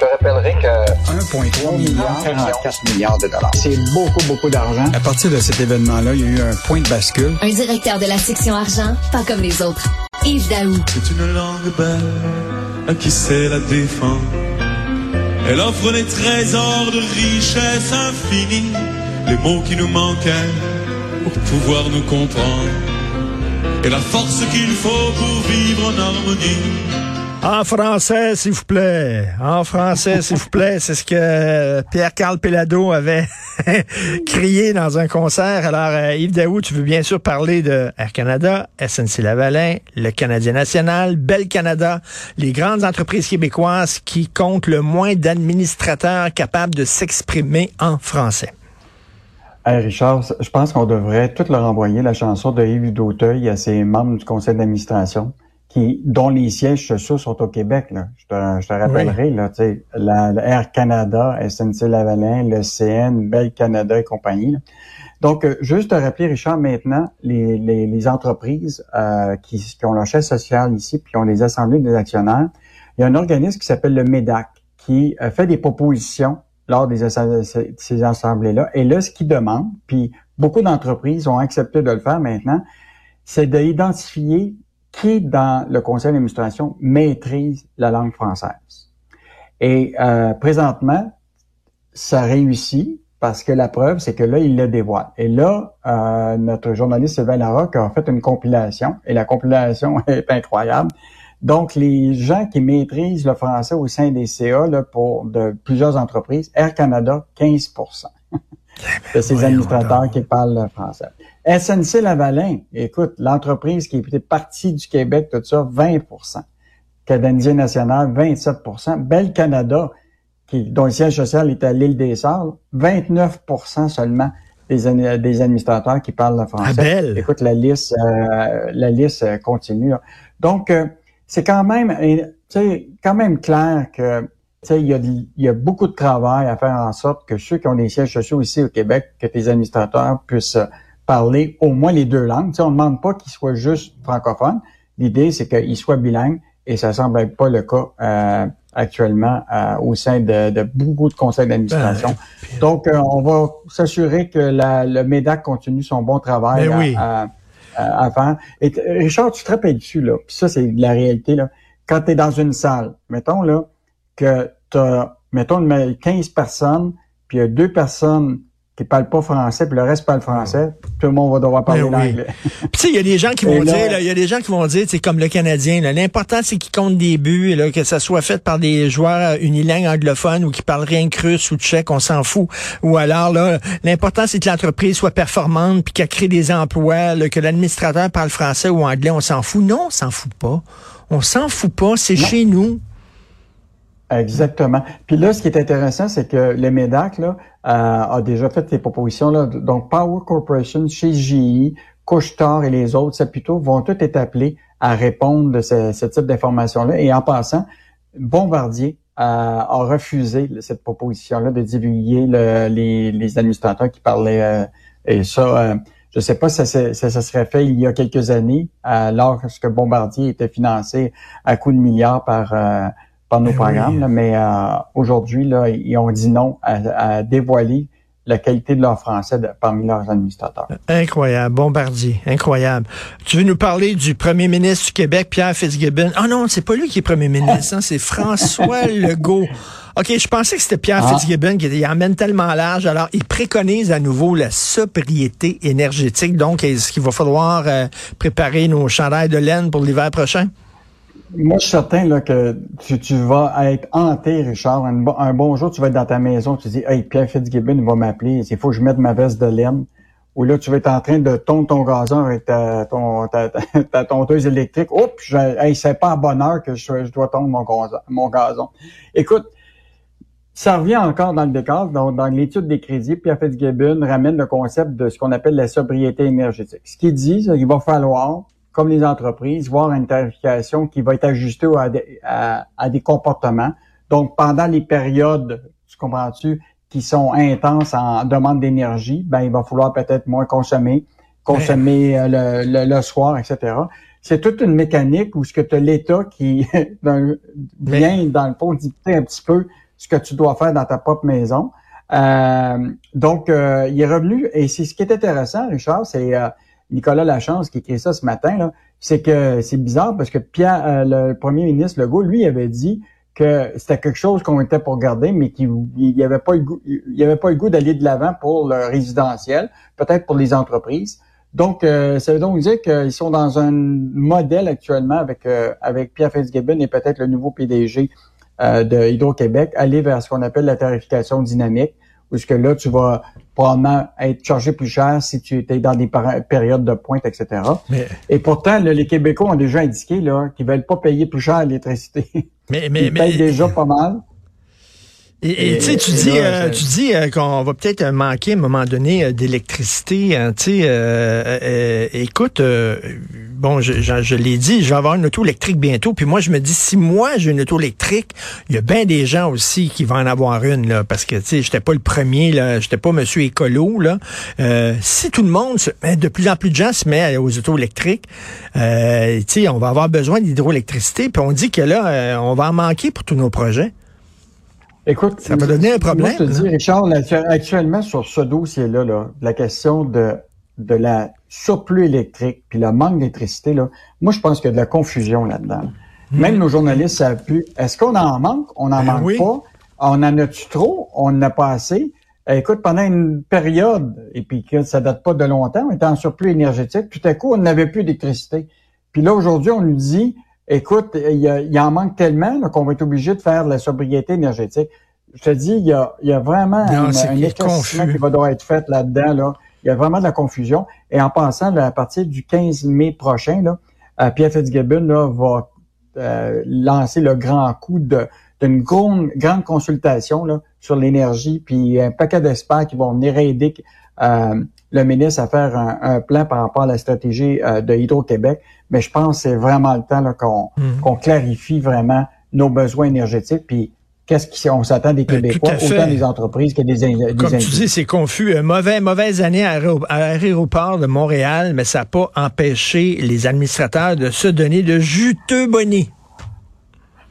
te rappellerai que 1,3 milliard, 44 milliards de dollars. C'est beaucoup, beaucoup d'argent. À partir de cet événement-là, il y a eu un point de bascule. Un directeur de la section argent, pas comme les autres. Yves Daou. C'est une langue belle à qui sait la défendre. Elle offre des trésors de richesse infinie, les mots qui nous manquaient pour pouvoir nous comprendre, et la force qu'il faut pour vivre en harmonie. En français, s'il vous plaît. En français, s'il vous plaît. C'est ce que Pierre-Carl Pelado avait crié dans un concert. Alors, euh, Yves Daou, tu veux bien sûr parler de Air Canada, SNC-Lavalin, le Canadien national, Bel Canada, les grandes entreprises québécoises qui comptent le moins d'administrateurs capables de s'exprimer en français. Hey Richard, je pense qu'on devrait tout leur envoyer la chanson de Yves Dauteuil à ses membres du conseil d'administration qui, dont les sièges sociaux sont au Québec. Là. Je, te, je te rappellerai, là, la, la, Air Canada, SNC-Lavalin, le CN, Bell Canada et compagnie. Donc, euh, juste te rappeler, Richard, maintenant, les, les, les entreprises euh, qui, qui, ont leur chaise sociale ici, puis ont les assemblées des actionnaires, il y a un organisme qui s'appelle le MEDAC, qui euh, fait des propositions lors des ces assemblées-là. Et là, ce qu'ils demandent, puis beaucoup d'entreprises ont accepté de le faire maintenant, c'est d'identifier qui, dans le conseil d'administration, maîtrise la langue française. Et euh, présentement, ça réussit parce que la preuve, c'est que là, il le dévoile. Et là, euh, notre journaliste Sylvain Larocque a fait une compilation, et la compilation est incroyable. Donc, les gens qui maîtrisent le français au sein des CA là, pour de plusieurs entreprises, Air Canada, 15% de ces administrateurs qui parlent le français. SNC Lavalin, écoute, l'entreprise qui était partie du Québec, tout ça, 20% Canadien national, 27% Bel Canada, qui, dont le siège social est à l'île des Sœurs, 29% seulement des, des administrateurs qui parlent le français. Ah, écoute, la liste, euh, la liste continue. Donc, euh, c'est quand même, quand même clair que il y, a, il y a beaucoup de travail à faire en sorte que ceux qui ont des sièges sociaux ici au Québec, que tes administrateurs puissent parler au moins les deux langues. on ne demande pas qu'ils soient juste francophones. L'idée, c'est qu'ils soient bilingues et ça semble être pas le cas euh, actuellement euh, au sein de, de, beaucoup de conseils d'administration. Ben, Donc, euh, on va s'assurer que la, le MEDAC continue son bon travail ben à, à, faire. Et Richard, tu te rappelles dessus, là, puis ça, c'est la réalité, là. Quand tu es dans une salle, mettons là, que tu as, mettons, 15 personnes, puis il y a deux personnes qui parlent pas français, puis le reste parle français, tout le monde va devoir parler ben l'anglais. Puis tu sais, il y a des gens qui vont dire, il y a des gens qui vont dire, c'est comme le Canadien, l'important c'est qu'ils comptent des buts, là, que ça soit fait par des joueurs unilingues anglophones ou qui parlent rien que russe ou tchèque, on s'en fout. Ou alors là, l'important c'est que l'entreprise soit performante puis qu'elle crée des emplois, là, que l'administrateur parle français ou anglais, on s'en fout. Non, on s'en fout pas. On s'en fout pas, c'est chez nous. Exactement. Puis là, ce qui est intéressant, c'est que le MEDAC là, euh, a déjà fait ces propositions. Là. Donc, Power Corporation, chez GE, Couchetard et les autres, plutôt vont tous être appelés à répondre de ce, type d'informations-là. Et en passant, Bombardier euh, a refusé cette proposition-là de divulguer les, les, administrateurs qui parlaient. Euh, et ça, je ne sais pas si ça, ça, serait fait il y a quelques années, lorsque Bombardier était financé à coups de milliards par par nos ben programmes, mais euh, aujourd'hui, là, ils ont dit non à, dévoiler la qualité de leur français parmi leurs administrateurs. Incroyable, Bombardier, incroyable. Tu veux nous parler du premier ministre du Québec, Pierre Fitzgibbon? Ah non, c'est pas lui qui est premier ministre, hein, c'est François Legault. OK, je pensais que c'était Pierre ah. Fitzgibbon qui il emmène tellement large. Alors, il préconise à nouveau la sobriété énergétique. Donc, est-ce qu'il va falloir euh, préparer nos chandails de laine pour l'hiver prochain? Moi, je suis certain là, que tu, vas être hanté, Richard. Un, bon jour, tu vas être dans ta maison, tu dis Hey, Pierre Fitzgibbon va m'appeler, il faut que je mette ma veste de laine. Ou là, tu vas être en train de tondre ton gazon avec ta, ton, électrique. Oups, hey, c'est pas à bonne heure que je, dois tondre mon gazon. Écoute, ça revient encore dans le décor. Donc, dans l'étude des crédits, Pierre Fitzgibbon ramène le concept de ce qu'on appelle la sobriété énergétique. Ce qu'il dit, qu'il va falloir comme les entreprises, voir une tarification qui va être ajustée à des, comportements. Donc, pendant les périodes, tu comprends-tu, qui sont intenses en demande d'énergie, ben il va falloir peut-être moins consommer, consommer euh, le, le, soir, etc. C'est toute une mécanique où ce que tu as l'État qui vient, dans le fond, dicter un petit peu ce que tu dois faire dans ta propre maison. Euh, donc, euh, il est revenu, et c'est ce qui est intéressant, Richard, c'est euh, Nicolas Lachance qui écrit ça ce matin, c'est que c'est bizarre parce que Pierre, le premier ministre Legault, lui, avait dit que c'était quelque chose qu'on était pour garder, mais qu'il n'y avait pas le goût, d'aller de l'avant pour le résidentiel, peut-être pour les entreprises. Donc, ça veut donc dire qu'ils sont dans un modèle actuellement avec avec Pierre Fitzgibbon et peut-être le nouveau PDG de Hydro-Québec, aller vers ce qu'on appelle la tarification dynamique puisque là, tu vas probablement être chargé plus cher si tu étais dans des périodes de pointe, etc. Et pourtant, les Québécois ont déjà indiqué là qu'ils veulent pas payer plus cher l'électricité. Mais, mais, Ils payent déjà pas mal. Et tu dis, euh, tu dis euh, qu'on va peut-être manquer à un moment donné euh, d'électricité. Hein, tu sais, écoute, bon, je, je, l'ai dit, je vais avoir une auto électrique bientôt. Puis moi, je me dis, si moi j'ai une auto électrique, il y a bien des gens aussi qui vont en avoir une là, parce que tu sais, j'étais pas le premier là, j'étais pas Monsieur écolo là. si tout le monde, se, de plus en plus de gens se met aux autos électriques, tu sais, on va avoir besoin d'hydroélectricité. Puis on dit que là, on va en manquer pour tous nos projets. Écoute, ça va devenir un problème. je te dis, Richard, actuellement sur ce dossier-là, là, la question de, de la surplus électrique puis le manque d'électricité, là, moi je pense qu'il y a de la confusion là-dedans. Hmm. Même nos journalistes savent plus. Est-ce qu'on en manque? On n'en ben manque pas. On en a-tu trop? On n'en a pas assez? Eh, écoute, pendant une période, et puis que ça date pas de longtemps, on était en surplus énergétique, tout à coup, on n'avait plus d'électricité. Puis là, aujourd'hui, on nous dit, Écoute, il, y en manque tellement qu'on va être obligé de faire de la sobriété énergétique. Je te dis, il y a, y a vraiment un, éclaircissement qui va devoir être fait là-dedans. Là. Il y a vraiment de la confusion. Et en pensant, à partir du 15 mai prochain, là, euh, Pierre Fitzgibbon là, va euh, lancer le grand coup d'une grande, grande consultation là, sur l'énergie, puis un paquet d'experts qui vont venir aider euh, le ministre à faire un, plan par rapport à la stratégie euh, de Hydro-Québec. Mais je pense que c'est vraiment le temps mhm. qu'on clarifie vraiment nos besoins énergétiques, puis qu'est-ce qu'on s'attend des ben, Québécois, autant des entreprises que des, des Comme tu dis, c'est confus. Euh, mauvais, mauvaise année à, l'aéroport de Montréal, mais ça n'a pas empêché les administrateurs de se donner de juteux bonnets.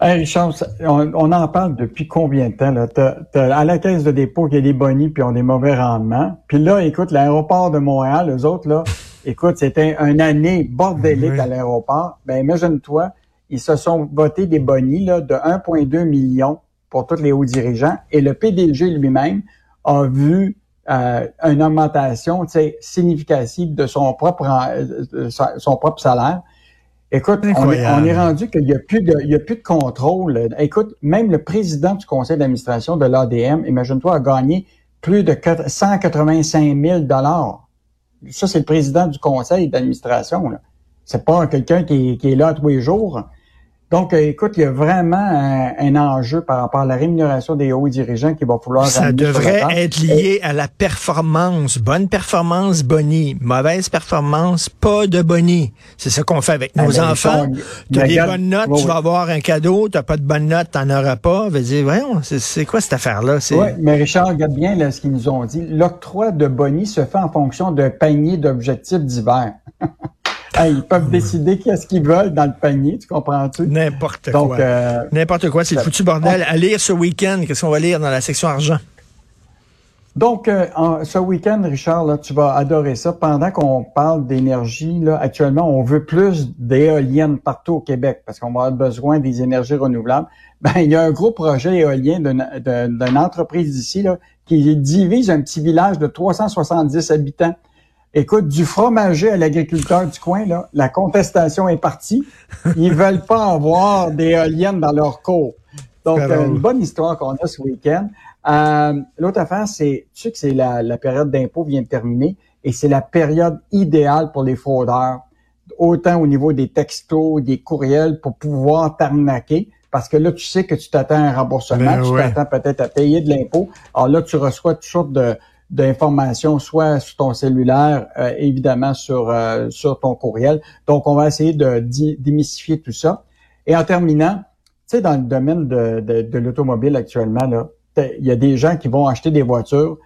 Hey Richard, on, en parle depuis combien de temps? Là? à la caisse de dépôt qu'il y a des bonnies puis ont des mauvais rendements. Puis là, écoute, l'aéroport de Montréal, eux autres, là, écoute, c'était une année bordélique à l'aéroport. Ben imagine-toi, ils se sont votés des bonnies là, de 1,2 million pour tous les hauts dirigeants. Et le PDG lui-même a vu euh, une augmentation significative de son propre, euh, son propre salaire. Écoute, on est, rendu qu'il n'y a a plus de contrôle. Écoute, même le président du conseil d'administration de l'ADM, imagine-toi, a gagné plus de 185 000 dollars. Ça, c'est le président du conseil d'administration. C'est pas quelqu'un qui, qui, est là tous les jours. Donc, euh, écoute, il y a vraiment un, enjeu par rapport à la rémunération des hauts dirigeants qui va falloir... Ça devrait être lié à la performance. Bonne performance, boni. Mauvaise performance, pas de boni. C'est ça qu'on fait avec nos enfants. Tu as des bonnes notes, tu vas avoir un cadeau. Tu n'as pas de bonnes notes, tu n'en auras pas. Vas dire, voyons, c'est quoi cette affaire-là? Oui, mais Richard, regarde bien là, ce qu'ils nous ont dit. L'octroi de boni se fait en fonction d'un panier d'objectifs divers. ils peuvent décider qu'est-ce qu'ils veulent dans le panier, tu comprends-tu? N'importe quoi. Euh, N'importe quoi, c'est le foutu bordel. À lire ce week-end, qu'est-ce qu'on va lire dans la section argent? Donc, euh, ce week-end, Richard, là, tu vas adorer ça. Pendant qu'on parle d'énergie, là, actuellement, on veut plus d'éoliennes partout au Québec parce qu'on va avoir besoin des énergies renouvelables. Ben, il y a un gros projet éolien d'une entreprise d'ici là, qui divise un petit village de 370 habitants Écoute, du fromager à l'agriculteur du coin, là, la contestation est partie. Ils veulent pas avoir d'éoliennes dans leur cours. Donc, une bonne histoire qu'on a ce week-end. Euh, L'autre affaire, c'est, tu sais que c'est la, la, période d'impôt vient de terminer et c'est la période idéale pour les fraudeurs, autant au niveau des textos, des courriels, pour pouvoir t'arnaquer. Parce que là, tu sais que tu t'attends à un remboursement, ben tu t'attends peut-être à payer de l'impôt. Alors là, tu reçois toutes sortes de, d'informations, soit sur ton cellulaire, euh, évidemment sur, euh, sur ton courriel. Donc, on va essayer de démystifier tout ça. Et en terminant, tu sais, dans le domaine de, de, de l'automobile actuellement, là, il y a des gens qui vont acheter des voitures.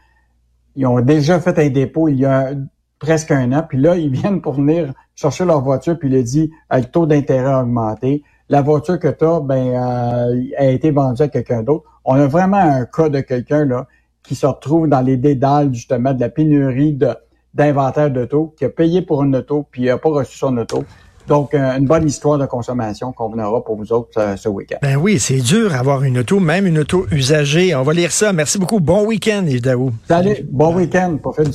Ils ont déjà fait un dépôt il y a presque un an, puis là, ils viennent pour venir chercher leur voiture, puis il dit, le taux d'intérêt augmenté, la voiture que tu as ben, euh, a été vendue à quelqu'un d'autre. On a vraiment un cas de quelqu'un là qui se retrouve dans les dédales justement de la pénurie de d'inventaire d'auto, qui a payé pour une auto, puis il n'a pas reçu son auto. Donc, euh, une bonne histoire de consommation qu'on aura pour vous autres euh, ce week-end. Ben oui, c'est dur avoir une auto, même une auto usagée. On va lire ça. Merci beaucoup. Bon week-end, Yves Daou. Salut, bon week-end. Du